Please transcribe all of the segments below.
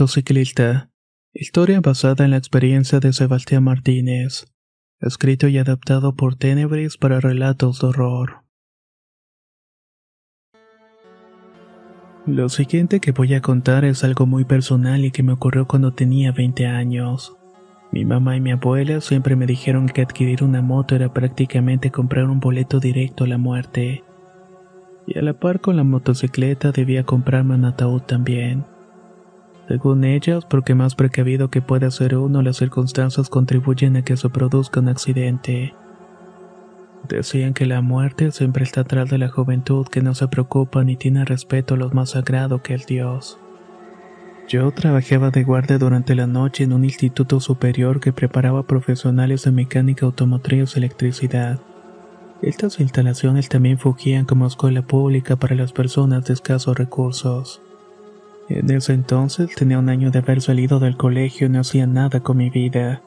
motociclista. Historia basada en la experiencia de Sebastián Martínez. Escrito y adaptado por Tenebris para relatos de horror. Lo siguiente que voy a contar es algo muy personal y que me ocurrió cuando tenía 20 años. Mi mamá y mi abuela siempre me dijeron que adquirir una moto era prácticamente comprar un boleto directo a la muerte. Y a la par con la motocicleta debía comprarme un ataúd también. Según ellas, porque más precavido que pueda ser uno, las circunstancias contribuyen a que se produzca un accidente. Decían que la muerte siempre está atrás de la juventud que no se preocupa ni tiene respeto a lo más sagrado que el Dios. Yo trabajaba de guardia durante la noche en un instituto superior que preparaba profesionales de mecánica automotriz y electricidad. Estas instalaciones también fungían como escuela pública para las personas de escasos recursos. En ese entonces tenía un año de haber salido del colegio y no hacía nada con mi vida.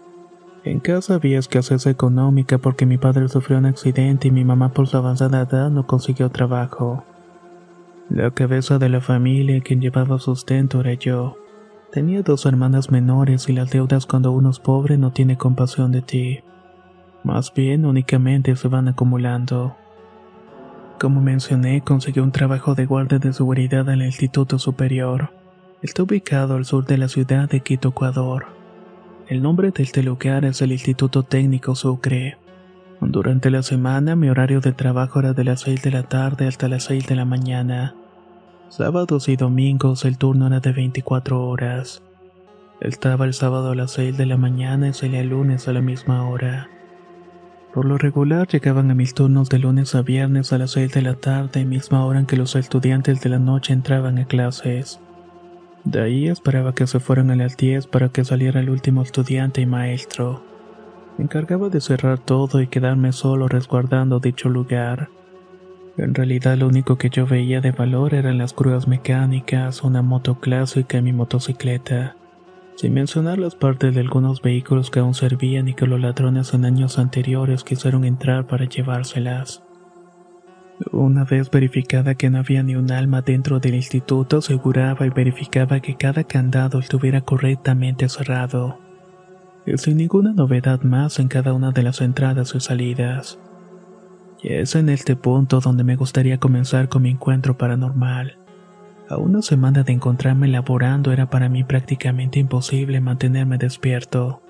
En casa había escasez económica porque mi padre sufrió un accidente y mi mamá por su avanzada edad no consiguió trabajo. La cabeza de la familia quien llevaba sustento era yo. Tenía dos hermanas menores y las deudas cuando uno es pobre no tiene compasión de ti. Más bien únicamente se van acumulando. Como mencioné, conseguí un trabajo de guardia de seguridad en el Instituto Superior. Está ubicado al sur de la ciudad de Quito, Ecuador. El nombre de este lugar es el Instituto Técnico Sucre. Durante la semana mi horario de trabajo era de las 6 de la tarde hasta las 6 de la mañana. Sábados y domingos el turno era de 24 horas. Estaba el sábado a las 6 de la mañana y salía el lunes a la misma hora. Por lo regular llegaban a mis turnos de lunes a viernes a las 6 de la tarde, misma hora en que los estudiantes de la noche entraban a clases. De ahí esperaba que se fueran a las 10 para que saliera el último estudiante y maestro. Me encargaba de cerrar todo y quedarme solo resguardando dicho lugar. En realidad lo único que yo veía de valor eran las grúas mecánicas, una moto clásica y mi motocicleta sin mencionar las partes de algunos vehículos que aún servían y que los ladrones en años anteriores quisieron entrar para llevárselas. Una vez verificada que no había ni un alma dentro del instituto, aseguraba y verificaba que cada candado estuviera correctamente cerrado, sin ninguna novedad más en cada una de las entradas y salidas. Y es en este punto donde me gustaría comenzar con mi encuentro paranormal. A una semana de encontrarme laborando era para mí prácticamente imposible mantenerme despierto.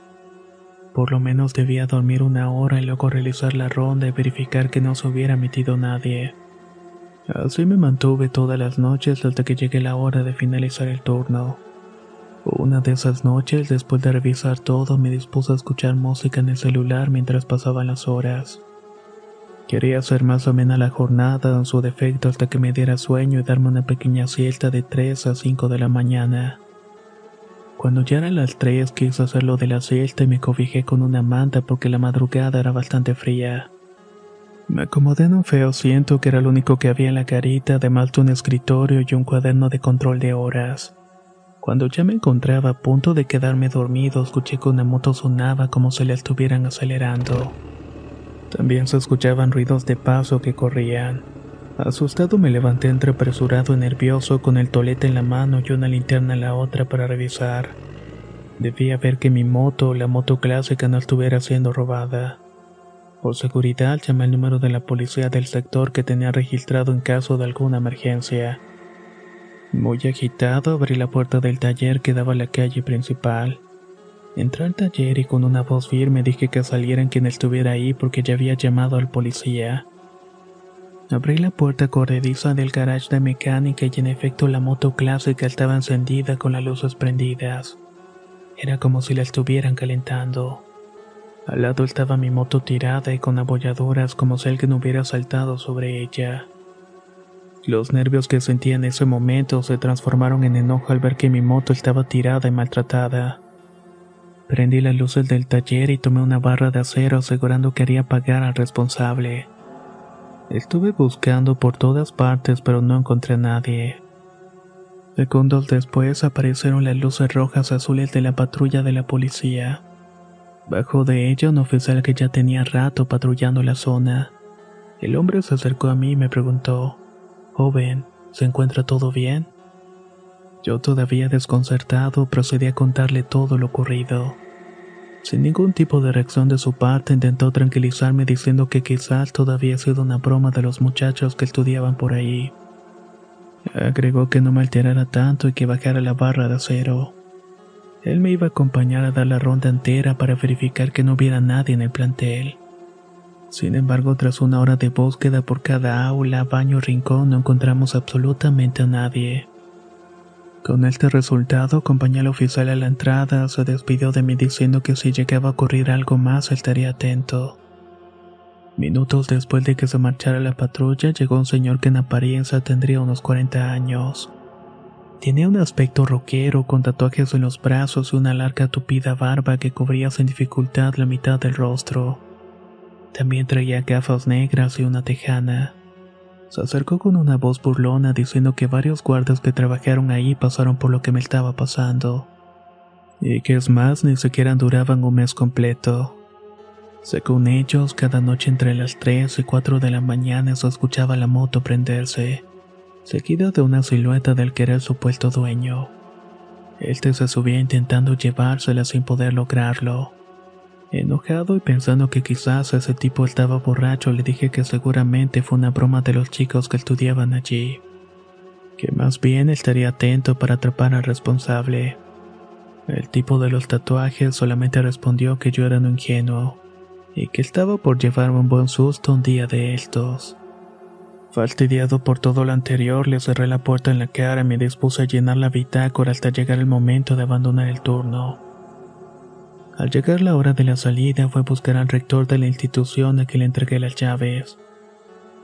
Por lo menos debía dormir una hora y luego realizar la ronda y verificar que no se hubiera metido nadie. Así me mantuve todas las noches hasta que llegue la hora de finalizar el turno. Una de esas noches, después de revisar todo, me dispuse a escuchar música en el celular mientras pasaban las horas. Quería hacer más o menos la jornada en su defecto hasta que me diera sueño y darme una pequeña siesta de 3 a 5 de la mañana. Cuando ya eran las 3 quise hacer lo de la siesta y me cobijé con una manta porque la madrugada era bastante fría. Me acomodé en un feo asiento que era lo único que había en la carita, además de un escritorio y un cuaderno de control de horas. Cuando ya me encontraba a punto de quedarme dormido, escuché que una moto sonaba como si la estuvieran acelerando. También se escuchaban ruidos de paso que corrían. Asustado me levanté entre apresurado y nervioso con el tolete en la mano y una linterna en la otra para revisar. Debía ver que mi moto, la moto clásica, no estuviera siendo robada. Por seguridad llamé al número de la policía del sector que tenía registrado en caso de alguna emergencia. Muy agitado abrí la puerta del taller que daba a la calle principal. Entré al taller y con una voz firme dije que salieran quien estuviera ahí porque ya había llamado al policía. Abrí la puerta corrediza del garage de mecánica y en efecto la moto clásica estaba encendida con las luces prendidas. Era como si la estuvieran calentando. Al lado estaba mi moto tirada y con abolladuras como si alguien hubiera saltado sobre ella. Los nervios que sentía en ese momento se transformaron en enojo al ver que mi moto estaba tirada y maltratada. Prendí las luces del taller y tomé una barra de acero asegurando que haría pagar al responsable. Estuve buscando por todas partes pero no encontré a nadie. Segundos después aparecieron las luces rojas azules de la patrulla de la policía. Bajo de ella un oficial que ya tenía rato patrullando la zona. El hombre se acercó a mí y me preguntó, Joven, ¿se encuentra todo bien? Yo todavía desconcertado procedí a contarle todo lo ocurrido. Sin ningún tipo de reacción de su parte, intentó tranquilizarme diciendo que quizás todavía ha sido una broma de los muchachos que estudiaban por ahí. Agregó que no me alterara tanto y que bajara la barra de acero. Él me iba a acompañar a dar la ronda entera para verificar que no hubiera nadie en el plantel. Sin embargo, tras una hora de búsqueda por cada aula, baño rincón, no encontramos absolutamente a nadie. Con este resultado, acompañé al oficial a la entrada, se despidió de mí diciendo que si llegaba a ocurrir algo más estaría atento. Minutos después de que se marchara la patrulla, llegó un señor que en apariencia tendría unos 40 años. Tenía un aspecto roquero con tatuajes en los brazos y una larga tupida barba que cubría sin dificultad la mitad del rostro. También traía gafas negras y una tejana. Se acercó con una voz burlona diciendo que varios guardias que trabajaron ahí pasaron por lo que me estaba pasando. Y que es más, ni siquiera duraban un mes completo. Según ellos, cada noche entre las 3 y 4 de la mañana se escuchaba la moto prenderse, seguida de una silueta del que era el supuesto dueño. Este se subía intentando llevársela sin poder lograrlo. Enojado y pensando que quizás ese tipo estaba borracho, le dije que seguramente fue una broma de los chicos que estudiaban allí. Que más bien estaría atento para atrapar al responsable. El tipo de los tatuajes solamente respondió que yo era un ingenuo y que estaba por llevarme un buen susto un día de estos. Fastidiado por todo lo anterior, le cerré la puerta en la cara y me dispuse a llenar la bitácora hasta llegar el momento de abandonar el turno. Al llegar la hora de la salida fue a buscar al rector de la institución a quien le entregué las llaves.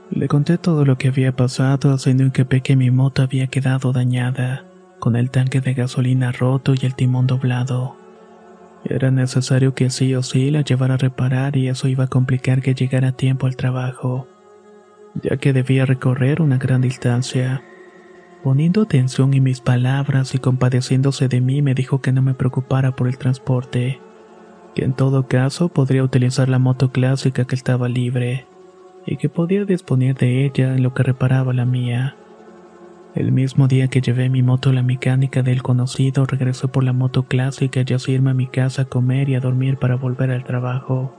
Le conté todo lo que había pasado, haciendo hincapié que mi moto había quedado dañada, con el tanque de gasolina roto y el timón doblado. Era necesario que sí o sí la llevara a reparar y eso iba a complicar que llegara a tiempo al trabajo, ya que debía recorrer una gran distancia. Poniendo atención en mis palabras y compadeciéndose de mí, me dijo que no me preocupara por el transporte que en todo caso podría utilizar la moto clásica que estaba libre, y que podía disponer de ella en lo que reparaba la mía. El mismo día que llevé mi moto a la mecánica del conocido, regresé por la moto clásica y así irme a mi casa a comer y a dormir para volver al trabajo.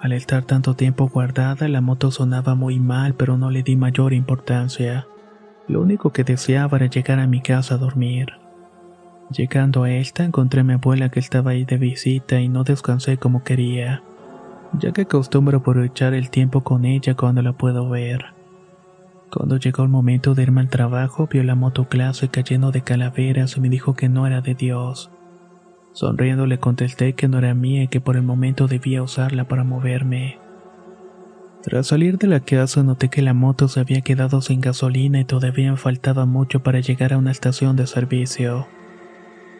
Al estar tanto tiempo guardada, la moto sonaba muy mal, pero no le di mayor importancia. Lo único que deseaba era llegar a mi casa a dormir. Llegando a esta encontré a mi abuela que estaba ahí de visita y no descansé como quería, ya que acostumbro aprovechar el tiempo con ella cuando la puedo ver. Cuando llegó el momento de irme al trabajo, vio la moto clásica lleno de calaveras y me dijo que no era de Dios. Sonriendo le contesté que no era mía y que por el momento debía usarla para moverme. Tras salir de la casa noté que la moto se había quedado sin gasolina y todavía faltaba mucho para llegar a una estación de servicio.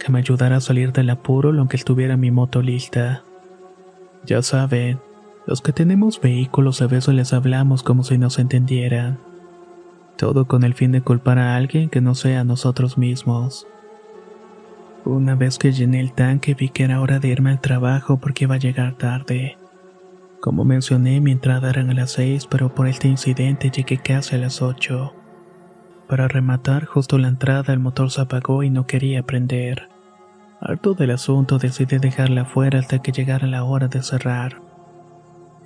que me ayudara a salir del apuro aunque estuviera mi moto lista. Ya saben, los que tenemos vehículos a veces les hablamos como si nos entendieran. Todo con el fin de culpar a alguien que no sea nosotros mismos. Una vez que llené el tanque vi que era hora de irme al trabajo porque iba a llegar tarde. Como mencioné, mi entrada era a las 6, pero por este incidente llegué casi a las 8. Para rematar, justo la entrada el motor se apagó y no quería prender. Harto del asunto decidí dejarla fuera hasta que llegara la hora de cerrar.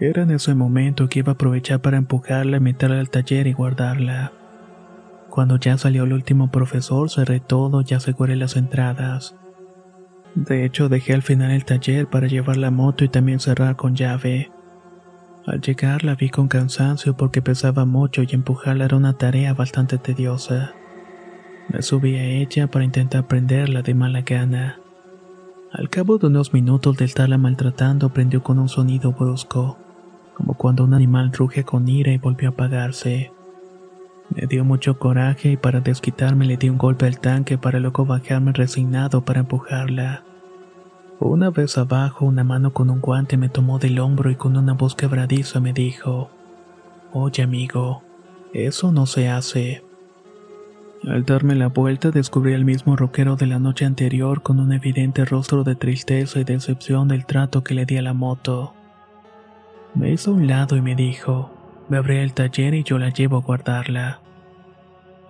Era en ese momento que iba a aprovechar para empujarla, meterla al taller y guardarla. Cuando ya salió el último profesor, cerré todo y aseguré las entradas. De hecho, dejé al final el taller para llevar la moto y también cerrar con llave. Al llegar la vi con cansancio porque pesaba mucho y empujarla era una tarea bastante tediosa. Me subí a ella para intentar prenderla de mala gana. Al cabo de unos minutos de estarla maltratando prendió con un sonido brusco, como cuando un animal ruge con ira y volvió a apagarse. Me dio mucho coraje y para desquitarme le di un golpe al tanque para luego bajarme resignado para empujarla. Una vez abajo, una mano con un guante me tomó del hombro y con una voz quebradiza me dijo, Oye amigo, eso no se hace. Al darme la vuelta descubrí al mismo rockero de la noche anterior con un evidente rostro de tristeza y decepción del trato que le di a la moto. Me hizo a un lado y me dijo, me abrí el taller y yo la llevo a guardarla.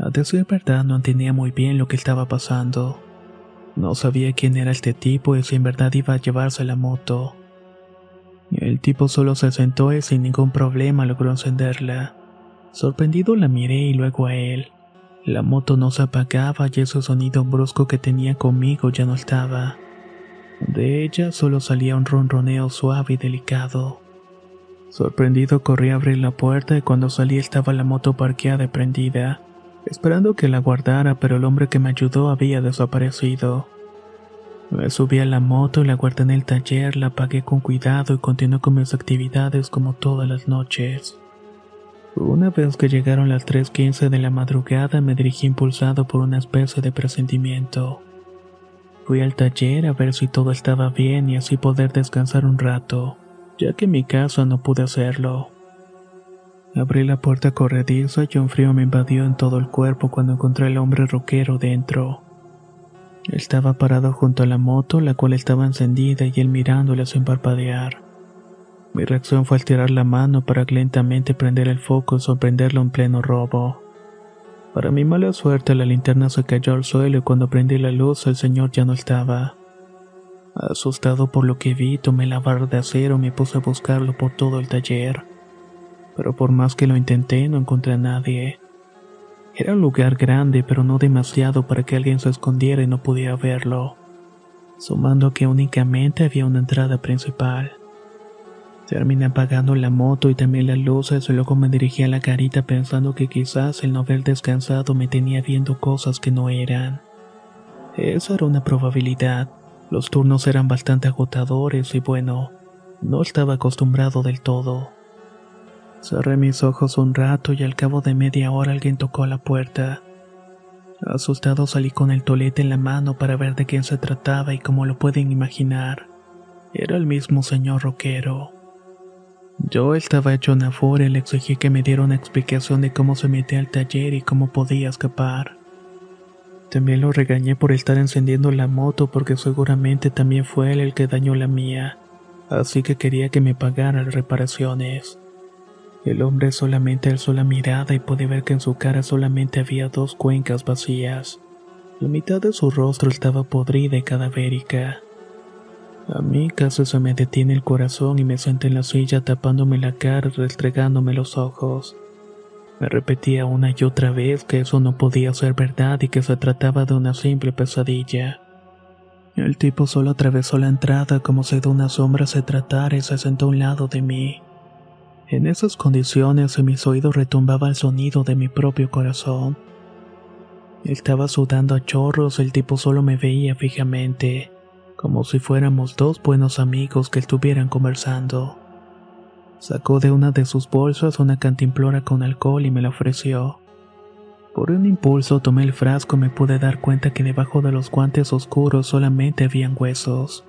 A decir verdad no entendía muy bien lo que estaba pasando. No sabía quién era este tipo y si en verdad iba a llevarse la moto. El tipo solo se sentó y sin ningún problema logró encenderla. Sorprendido la miré y luego a él. La moto no se apagaba y ese sonido brusco que tenía conmigo ya no estaba. De ella solo salía un ronroneo suave y delicado. Sorprendido corrí a abrir la puerta y cuando salí estaba la moto parqueada y prendida, esperando que la guardara, pero el hombre que me ayudó había desaparecido. Me subí a la moto y la guardé en el taller, la apagué con cuidado y continué con mis actividades como todas las noches. Una vez que llegaron las 3.15 de la madrugada me dirigí impulsado por una especie de presentimiento. Fui al taller a ver si todo estaba bien y así poder descansar un rato, ya que en mi casa no pude hacerlo. Abrí la puerta corrediza y un frío me invadió en todo el cuerpo cuando encontré al hombre roquero dentro. Estaba parado junto a la moto, la cual estaba encendida y él mirándola sin parpadear. Mi reacción fue tirar la mano para lentamente prender el foco y sorprenderlo en pleno robo. Para mi mala suerte, la linterna se cayó al suelo y cuando prendí la luz, el señor ya no estaba. Asustado por lo que vi, tomé la barra de acero y me puse a buscarlo por todo el taller. Pero por más que lo intenté, no encontré a nadie. Era un lugar grande, pero no demasiado para que alguien se escondiera y no pudiera verlo. Sumando que únicamente había una entrada principal. Terminé apagando la moto y también las luces y luego me dirigí a la carita pensando que quizás el no haber descansado me tenía viendo cosas que no eran. Esa era una probabilidad. Los turnos eran bastante agotadores y bueno, no estaba acostumbrado del todo. Cerré mis ojos un rato y al cabo de media hora alguien tocó la puerta. Asustado salí con el tolete en la mano para ver de quién se trataba y como lo pueden imaginar, era el mismo señor roquero. Yo estaba hecho una furia y le exigí que me diera una explicación de cómo se metía al taller y cómo podía escapar. También lo regañé por estar encendiendo la moto porque seguramente también fue él el que dañó la mía, así que quería que me pagara reparaciones. El hombre solamente alzó la mirada y pude ver que en su cara solamente había dos cuencas vacías. La mitad de su rostro estaba podrida y cadavérica. A mí casi se me detiene el corazón y me senté en la silla tapándome la cara y restregándome los ojos. Me repetía una y otra vez que eso no podía ser verdad y que se trataba de una simple pesadilla. El tipo solo atravesó la entrada como si de una sombra se tratara y se sentó a un lado de mí. En esas condiciones en mis oídos retumbaba el sonido de mi propio corazón. Estaba sudando a chorros, el tipo solo me veía fijamente, como si fuéramos dos buenos amigos que estuvieran conversando. Sacó de una de sus bolsas una cantimplora con alcohol y me la ofreció. Por un impulso tomé el frasco y me pude dar cuenta que debajo de los guantes oscuros solamente habían huesos.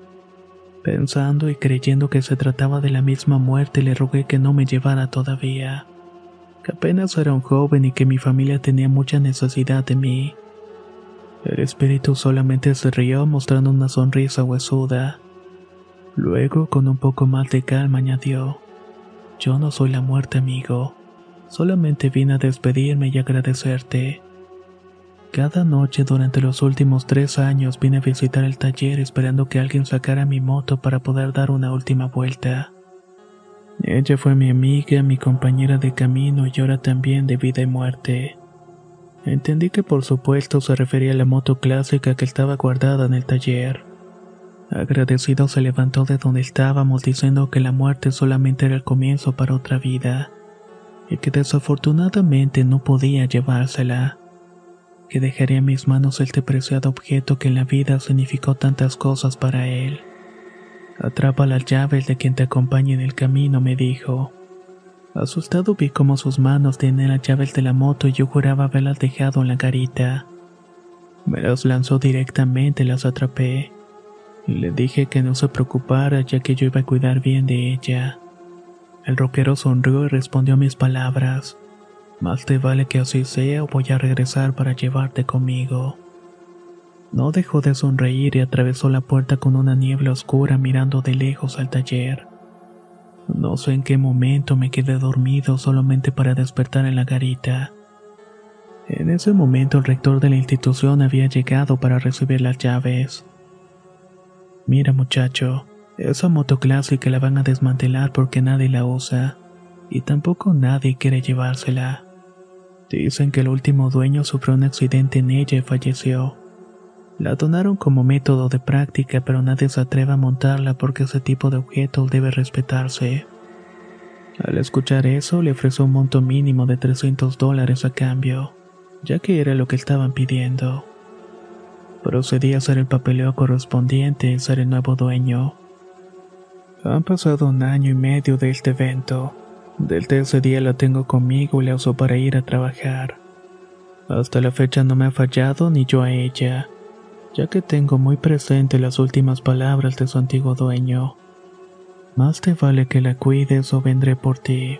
Pensando y creyendo que se trataba de la misma muerte, le rogué que no me llevara todavía. Que apenas era un joven y que mi familia tenía mucha necesidad de mí. El espíritu solamente se rió mostrando una sonrisa huesuda. Luego, con un poco más de calma, añadió: Yo no soy la muerte, amigo. Solamente vine a despedirme y agradecerte. Cada noche durante los últimos tres años vine a visitar el taller esperando que alguien sacara mi moto para poder dar una última vuelta. Ella fue mi amiga, mi compañera de camino y ahora también de vida y muerte. Entendí que por supuesto se refería a la moto clásica que estaba guardada en el taller. Agradecido se levantó de donde estábamos diciendo que la muerte solamente era el comienzo para otra vida y que desafortunadamente no podía llevársela, que dejaría en mis manos este preciado objeto que en la vida significó tantas cosas para él. Atrapa las llaves de quien te acompañe en el camino, me dijo. Asustado vi cómo sus manos tenían las llaves de la moto y yo juraba haberlas dejado en la garita. Me las lanzó directamente las atrapé. Le dije que no se preocupara ya que yo iba a cuidar bien de ella. El roquero sonrió y respondió a mis palabras. Más te vale que así sea o voy a regresar para llevarte conmigo. No dejó de sonreír y atravesó la puerta con una niebla oscura mirando de lejos al taller. No sé en qué momento me quedé dormido solamente para despertar en la garita. En ese momento el rector de la institución había llegado para recibir las llaves. Mira muchacho, esa moto clásica la van a desmantelar porque nadie la usa, y tampoco nadie quiere llevársela. Dicen que el último dueño sufrió un accidente en ella y falleció. La donaron como método de práctica, pero nadie se atreve a montarla porque ese tipo de objeto debe respetarse. Al escuchar eso, le ofreció un monto mínimo de 300 dólares a cambio, ya que era lo que estaban pidiendo. Procedí a hacer el papeleo correspondiente y ser el nuevo dueño. Han pasado un año y medio de este evento. Desde ese día la tengo conmigo y la uso para ir a trabajar. Hasta la fecha no me ha fallado ni yo a ella, ya que tengo muy presente las últimas palabras de su antiguo dueño. Más te vale que la cuides o vendré por ti.